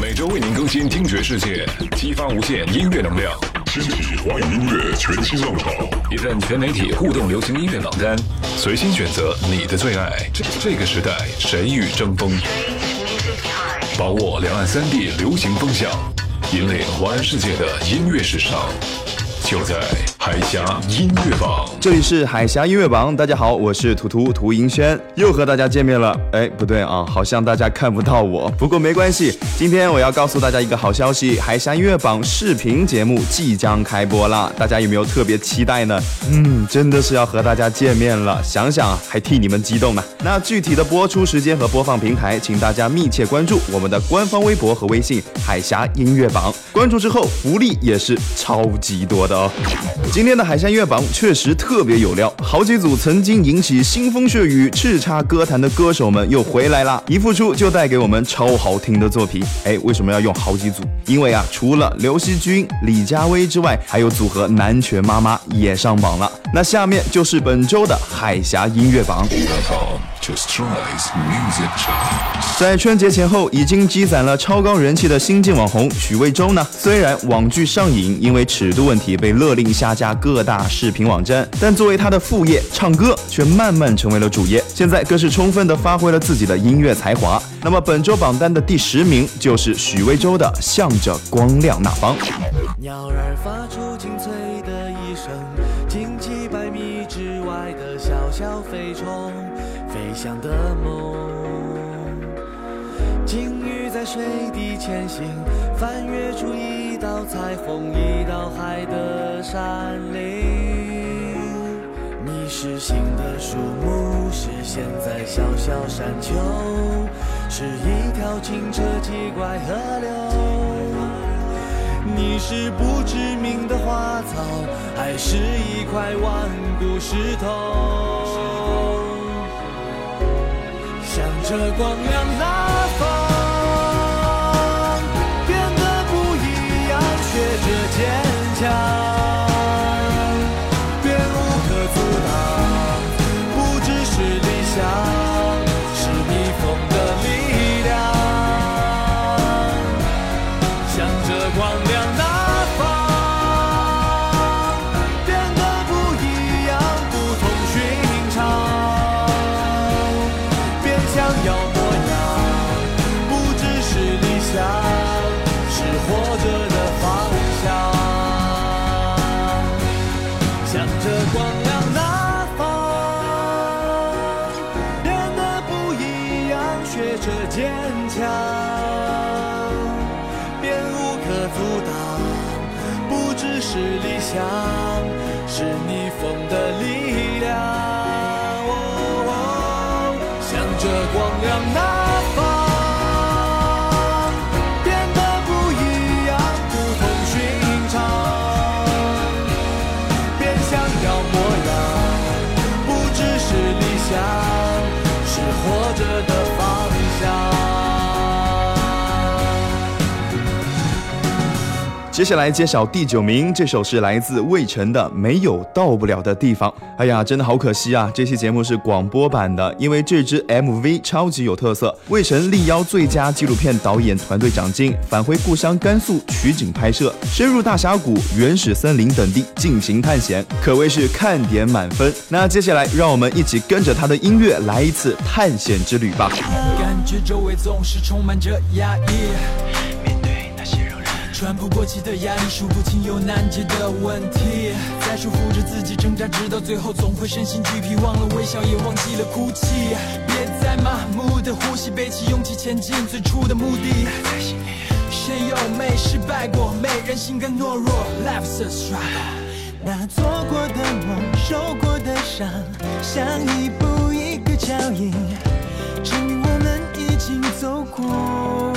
每周为您更新听觉世界，激发无限音乐能量。掀起华语音乐全新浪潮，一份全媒体互动流行音乐榜单，随心选择你的最爱。这个时代，谁与争锋？把握两岸三地流行风向，引领华人世界的音乐时尚。就在海峡音乐榜，这里是海峡音乐榜。大家好，我是图图涂银轩，又和大家见面了。哎，不对啊，好像大家看不到我。不过没关系，今天我要告诉大家一个好消息：海峡音乐榜视频节目即将开播了。大家有没有特别期待呢？嗯，真的是要和大家见面了，想想还替你们激动呢。那具体的播出时间和播放平台，请大家密切关注我们的官方微博和微信“海峡音乐榜”。关注之后，福利也是超级多的哦。今天的海山音乐榜确实特别有料，好几组曾经引起腥风血雨、叱咤歌坛的歌手们又回来了，一复出就带给我们超好听的作品。哎，为什么要用好几组？因为啊，除了刘惜君、李佳薇之外，还有组合南拳妈妈也上榜了。那下面就是本周的海峡音乐榜。在春节前后已经积攒了超高人气的新晋网红许魏洲呢，虽然网剧上瘾，因为尺度问题被勒令下架各大视频网站，但作为他的副业唱歌却慢慢成为了主业。现在更是充分的发挥了自己的音乐才华。那么本周榜单的第十名就是许魏洲的《向着光亮那方》。鸟儿发出清脆的一声，近几百米之外的小小飞虫。飞翔的梦，鲸鱼在水底前行，翻越出一道彩虹，一道海的山岭。你是新的树木，是现在小小山丘，是一条清澈奇怪河流。你是不知名的花草，还是一块顽固石头？向着光亮来是理想是逆风的力接下来揭晓第九名，这首是来自魏晨的《没有到不了的地方》。哎呀，真的好可惜啊！这期节目是广播版的，因为这支 MV 超级有特色。魏晨力邀最佳纪录片导演团队奖金，返回故乡甘肃取景拍摄，深入大峡谷、原始森林等地进行探险，可谓是看点满分。那接下来，让我们一起跟着他的音乐来一次探险之旅吧。感觉周围总是充满着压抑。喘不过气的压力，数不清又难解的问题，在束缚着自己挣扎，直到最后总会身心俱疲，忘了微笑，也忘记了哭泣。别再麻木的呼吸，背起勇气前进最初的目的。谁又没失败过？没人性更懦弱。Life's a struggle。那做过的梦，受过的伤，像一步一个脚印，证明我们已经走过。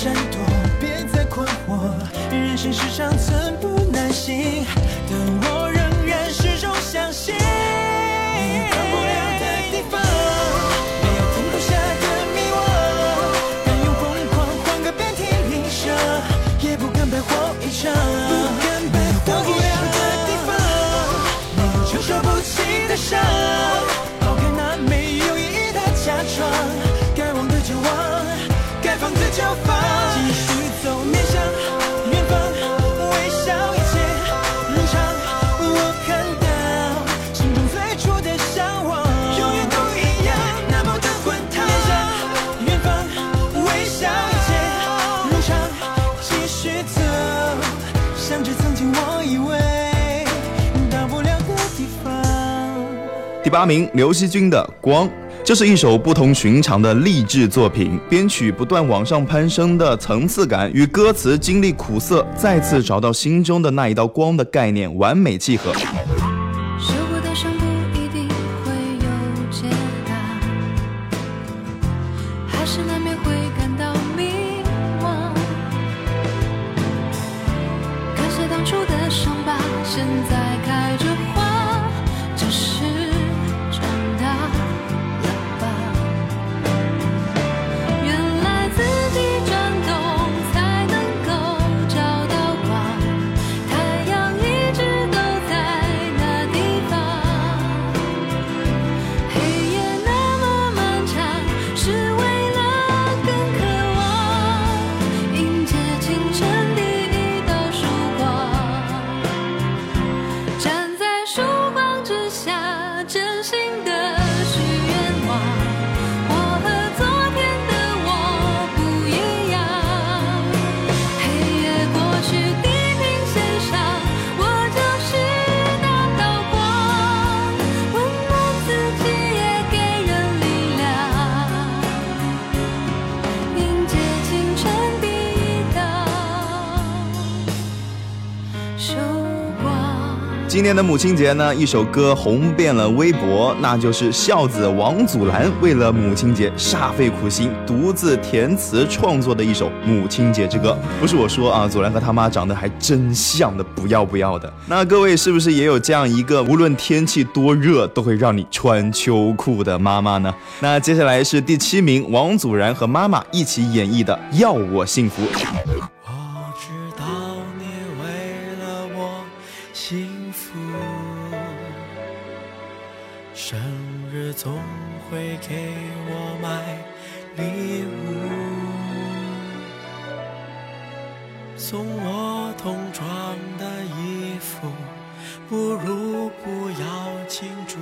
闪躲，别再困惑。人生是场寸步难行，但我想着曾经我以为到不了的地方。第八名刘惜君的光这是一首不同寻常的励志作品编曲不断往上攀升的层次感与歌词经历苦涩再次找到心中的那一道光的概念完美契合。今年的母亲节呢，一首歌红遍了微博，那就是孝子王祖蓝为了母亲节煞费苦心，独自填词创作的一首母亲节之歌。不是我说啊，祖蓝和他妈长得还真像的不要不要的。那各位是不是也有这样一个无论天气多热都会让你穿秋裤的妈妈呢？那接下来是第七名，王祖蓝和妈妈一起演绎的《要我幸福》。总会给我买礼物，送我童装的衣服，不如不要庆祝。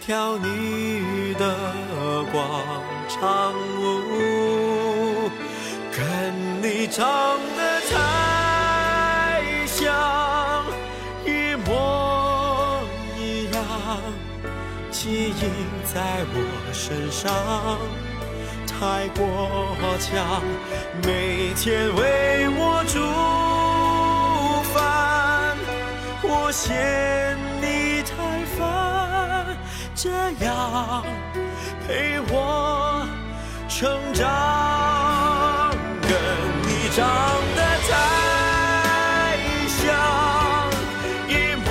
跳你的广场舞，跟你唱在我身上太过强，每天为我煮饭，我嫌你太烦，这样陪我成长，跟你长得太像，一模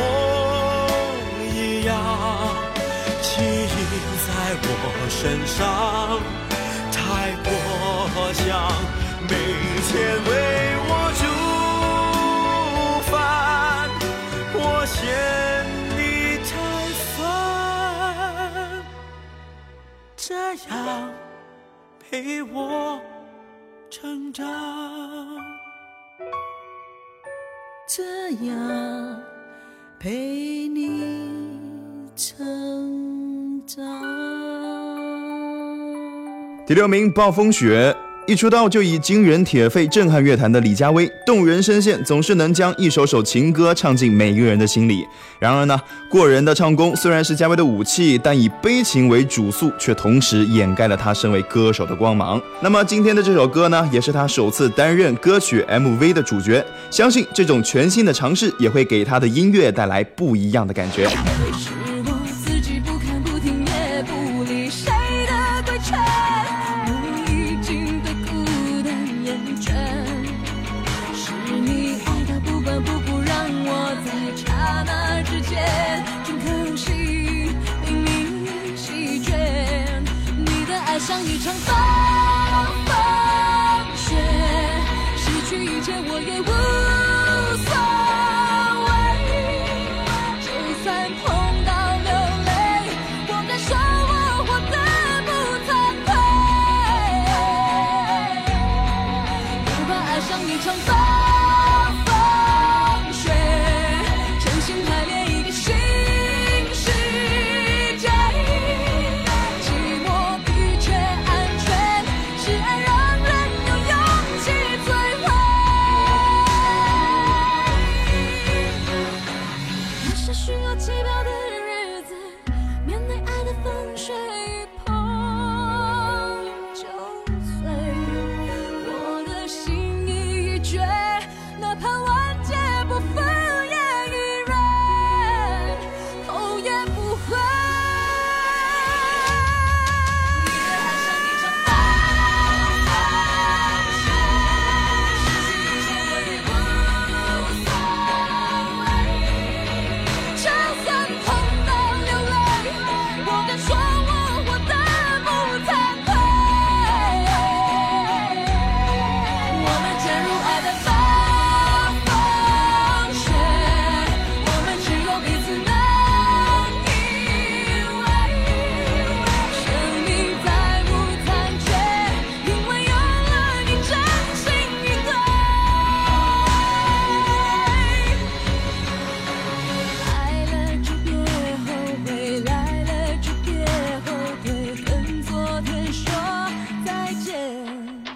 一样，基因在我身上太过强，每天为我煮饭，我嫌你太烦，这样陪我成长。这样陪你成长。第六名，暴风雪。一出道就以惊人铁肺震撼乐坛的李佳薇，动人声线总是能将一首首情歌唱进每个人的心里。然而呢，过人的唱功虽然是佳薇的武器，但以悲情为主诉，却同时掩盖了她身为歌手的光芒。那么今天的这首歌呢，也是她首次担任歌曲 MV 的主角。相信这种全新的尝试，也会给她的音乐带来不一样的感觉。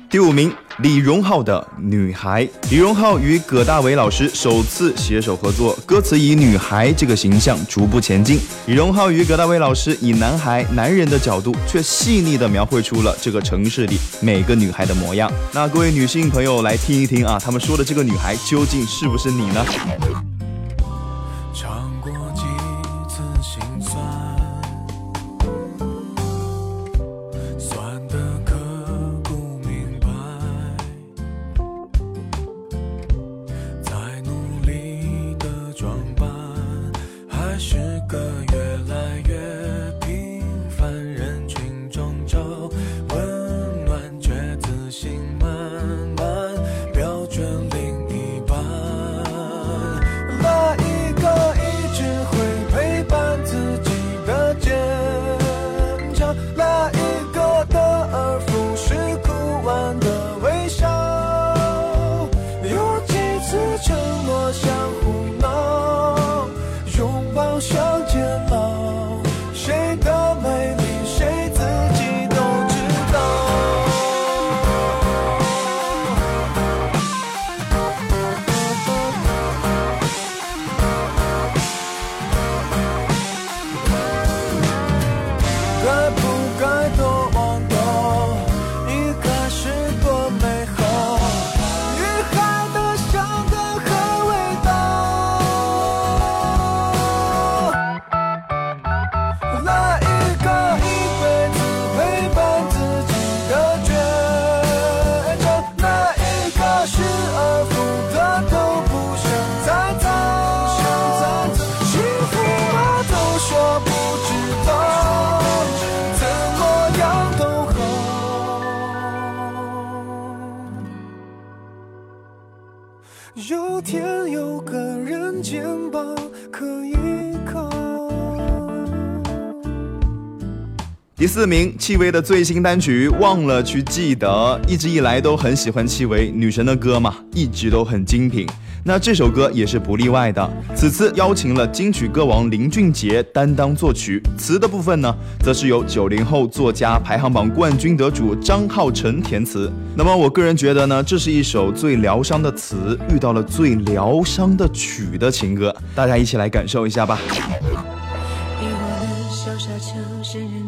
第五名，李荣浩的《女孩》。李荣浩与葛大为老师首次携手合作，歌词以女孩这个形象逐步前进。李荣浩与葛大为老师以男孩、男人的角度，却细腻地描绘出了这个城市里每个女孩的模样。那各位女性朋友来听一听啊，他们说的这个女孩究竟是不是你呢？四名，戚薇的最新单曲《忘了去记得》，一直以来都很喜欢戚薇女神的歌嘛，一直都很精品。那这首歌也是不例外的。此次邀请了金曲歌王林俊杰担当作曲，词的部分呢，则是由九零后作家排行榜冠军得主张浩晨填词。那么我个人觉得呢，这是一首最疗伤的词遇到了最疗伤的曲的情歌，大家一起来感受一下吧。遗忘的小沙丘，仙人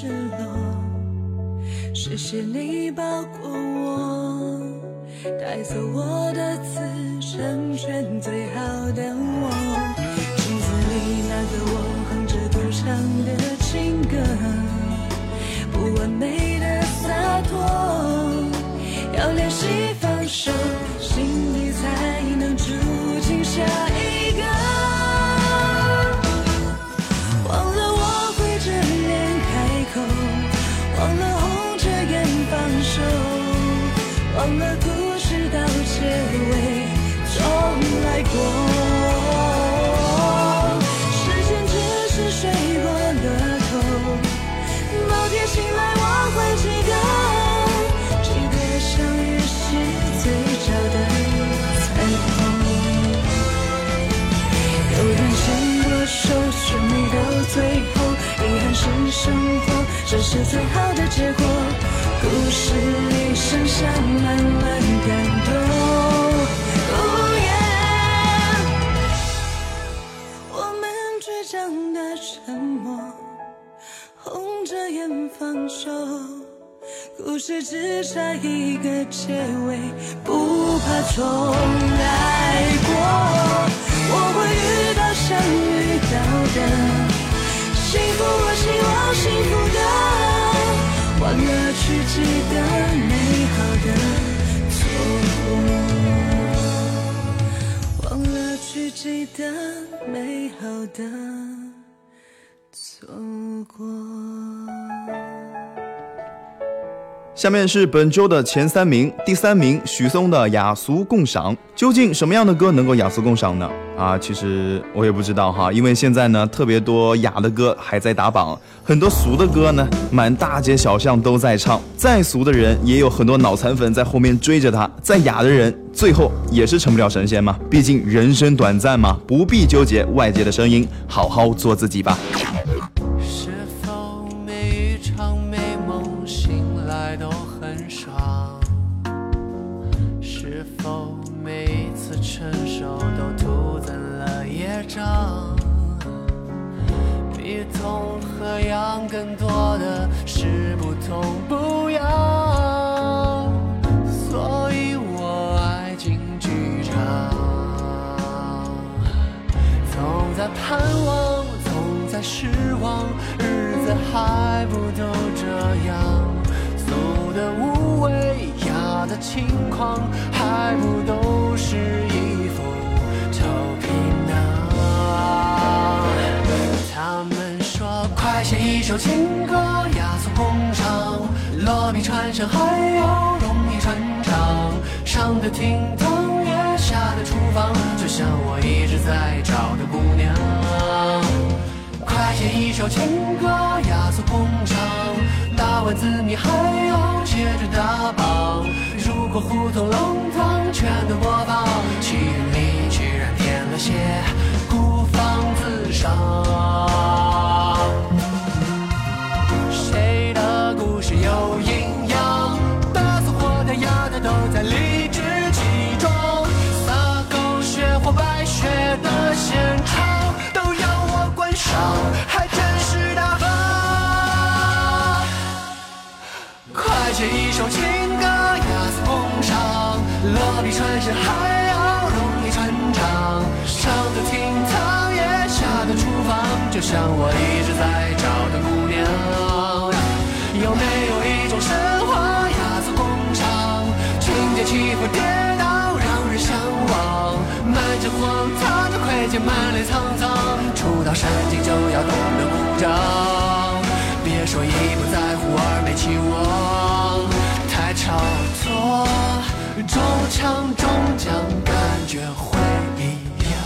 失落。谢谢你抱过我，带走我的刺，成全最好的我。镜子里那个我，哼着不唱的情歌，不完美的洒脱，要练习放手，是最好的结果。故事里剩下满满感动。哦耶我们倔强的沉默，红着眼放手。故事只差一个结尾，不怕重来过。我会遇到想遇到的幸福，我希望幸福的，忘了去记得美好的错过，忘了去记得美好的错过。下面是本周的前三名，第三名许嵩的雅俗共赏。究竟什么样的歌能够雅俗共赏呢？啊，其实我也不知道哈，因为现在呢特别多雅的歌还在打榜，很多俗的歌呢满大街小巷都在唱。再俗的人也有很多脑残粉在后面追着他，再雅的人最后也是成不了神仙嘛。毕竟人生短暂嘛，不必纠结外界的声音，好好做自己吧。在盼望，总在失望，日子还不都这样？俗的无味，雅的轻狂，还不都是一副臭皮囊？他们说，快写一首情歌，雅俗共赏，落笔传神还要容易传唱，上得厅堂，厨房，就像我一直在找的姑娘。快写一首情歌，雅俗共赏，打完字你还要接着打榜。如果胡同弄堂全都播放，戏院里居然添了些孤芳自赏。比穿山还要容易传唱。上得厅堂，也下得厨房，就像我一直在找的姑娘。有没有一种神话，雅俗共赏，情节起伏跌宕，让人向往。满城荒唐的亏欠，满脸沧桑，初到山顶就要懂得鼓掌。别说一不在乎二没期望，场终将，感觉会一样。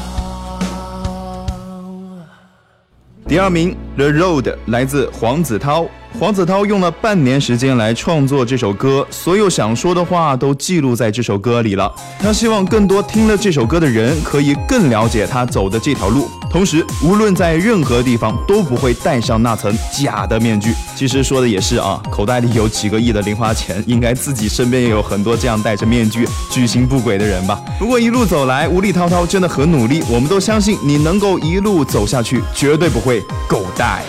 第二名《The Road》来自黄子韬。黄子韬。用了半年时间来创作这首歌，所有想说的话都记录在这首歌里了。他希望更多听了这首歌的人可以更了解他走的这条路，同时无论在任何地方都不会戴上那层假的面具。其实说的也是啊，口袋里有几个亿的零花钱，应该自己身边也有很多这样戴着面具居心不轨的人吧。不过一路走来，无力滔滔真的很努力，我们都相信你能够一路走下去，绝对不会狗带。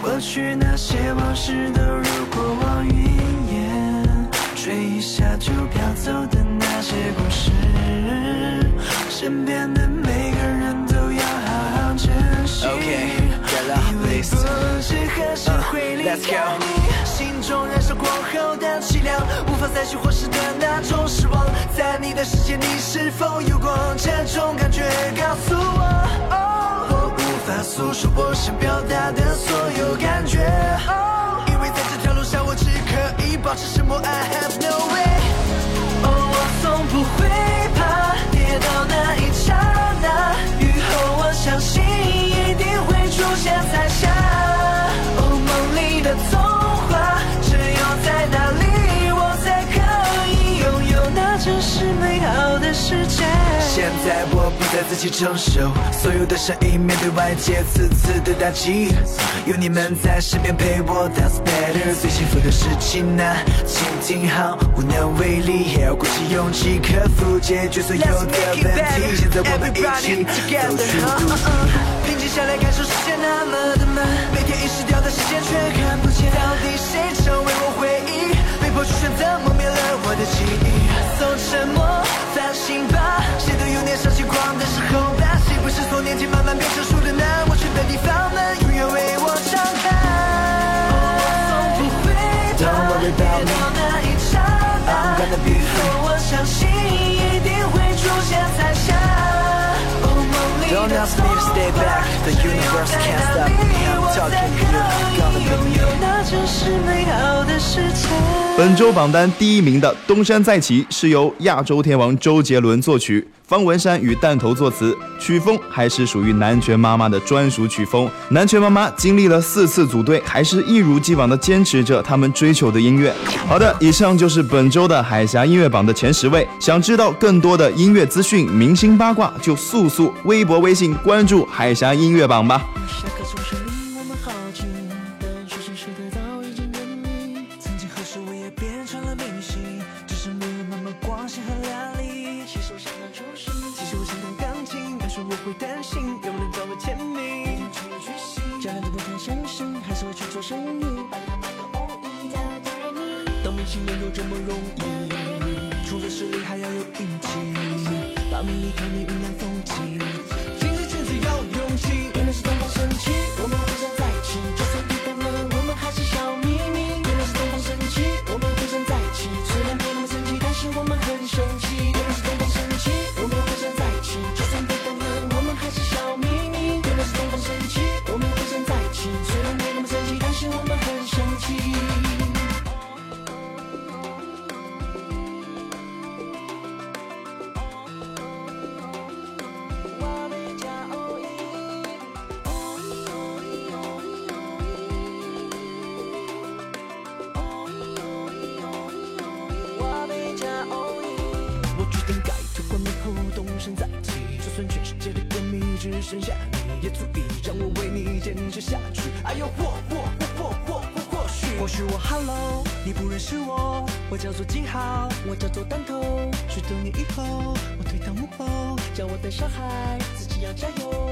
过去那些往事都如过往云烟，吹一下就飘走的那些故事，身边的每个人 Okay, get up, 因为 please. 不知何时会离 let's 开你，心中燃烧过后的凄凉，无法再去或是的那种失望，在你的世界，你是否有过这种感觉？告诉我。我无法诉说我想表达的所有感觉，因为在这条路上我只可以保持沉默。I have no way。哦，我从不会现彩霞。哦，梦里的童话，只有在那里我才可以拥有那真实美好的世界。现在我不再自己承受所有的声音，面对外界次次的打击，有你们在身边陪我，That's better。最幸福的事情呢，请听好，无能为力，也要鼓起勇气克服，解决所有的问题。现在我们一起走出独平静下来，感受世界那么的慢，每天遗失掉的时间却看不见。到底谁成为我回忆？被迫去选择，磨灭了我的记忆。从沉默反省吧，谁都有年少轻狂的时候吧。谁不是从年轻慢慢变成熟的呢？我去的地方们永远为我敞开。我从不会怕.跌倒那一刹那 gonna be 我相信一定会出现彩霞。Don't ask me to stay back. The universe can't stop me. I'm talking to you. Gonna be you 本周榜单第一名的《东山再起》是由亚洲天王周杰伦作曲，方文山与弹头作词，曲风还是属于南拳妈妈的专属曲风。南拳妈妈经历了四次组队，还是一如既往的坚持着他们追求的音乐。好的，以上就是本周的海峡音乐榜的前十位。想知道更多的音乐资讯、明星八卦，就速速微博、微信关注海峡音乐榜吧。明星没有这么容易，除了实力还要有运气，把名利看你剩下你，也足以让我为你坚持下去。哎呦，或或或或或或或许，或许我 Hello，你不认识我，我叫做金浩，我叫做弹头。许多年以后，我退到幕后，叫我带小孩，自己要加油。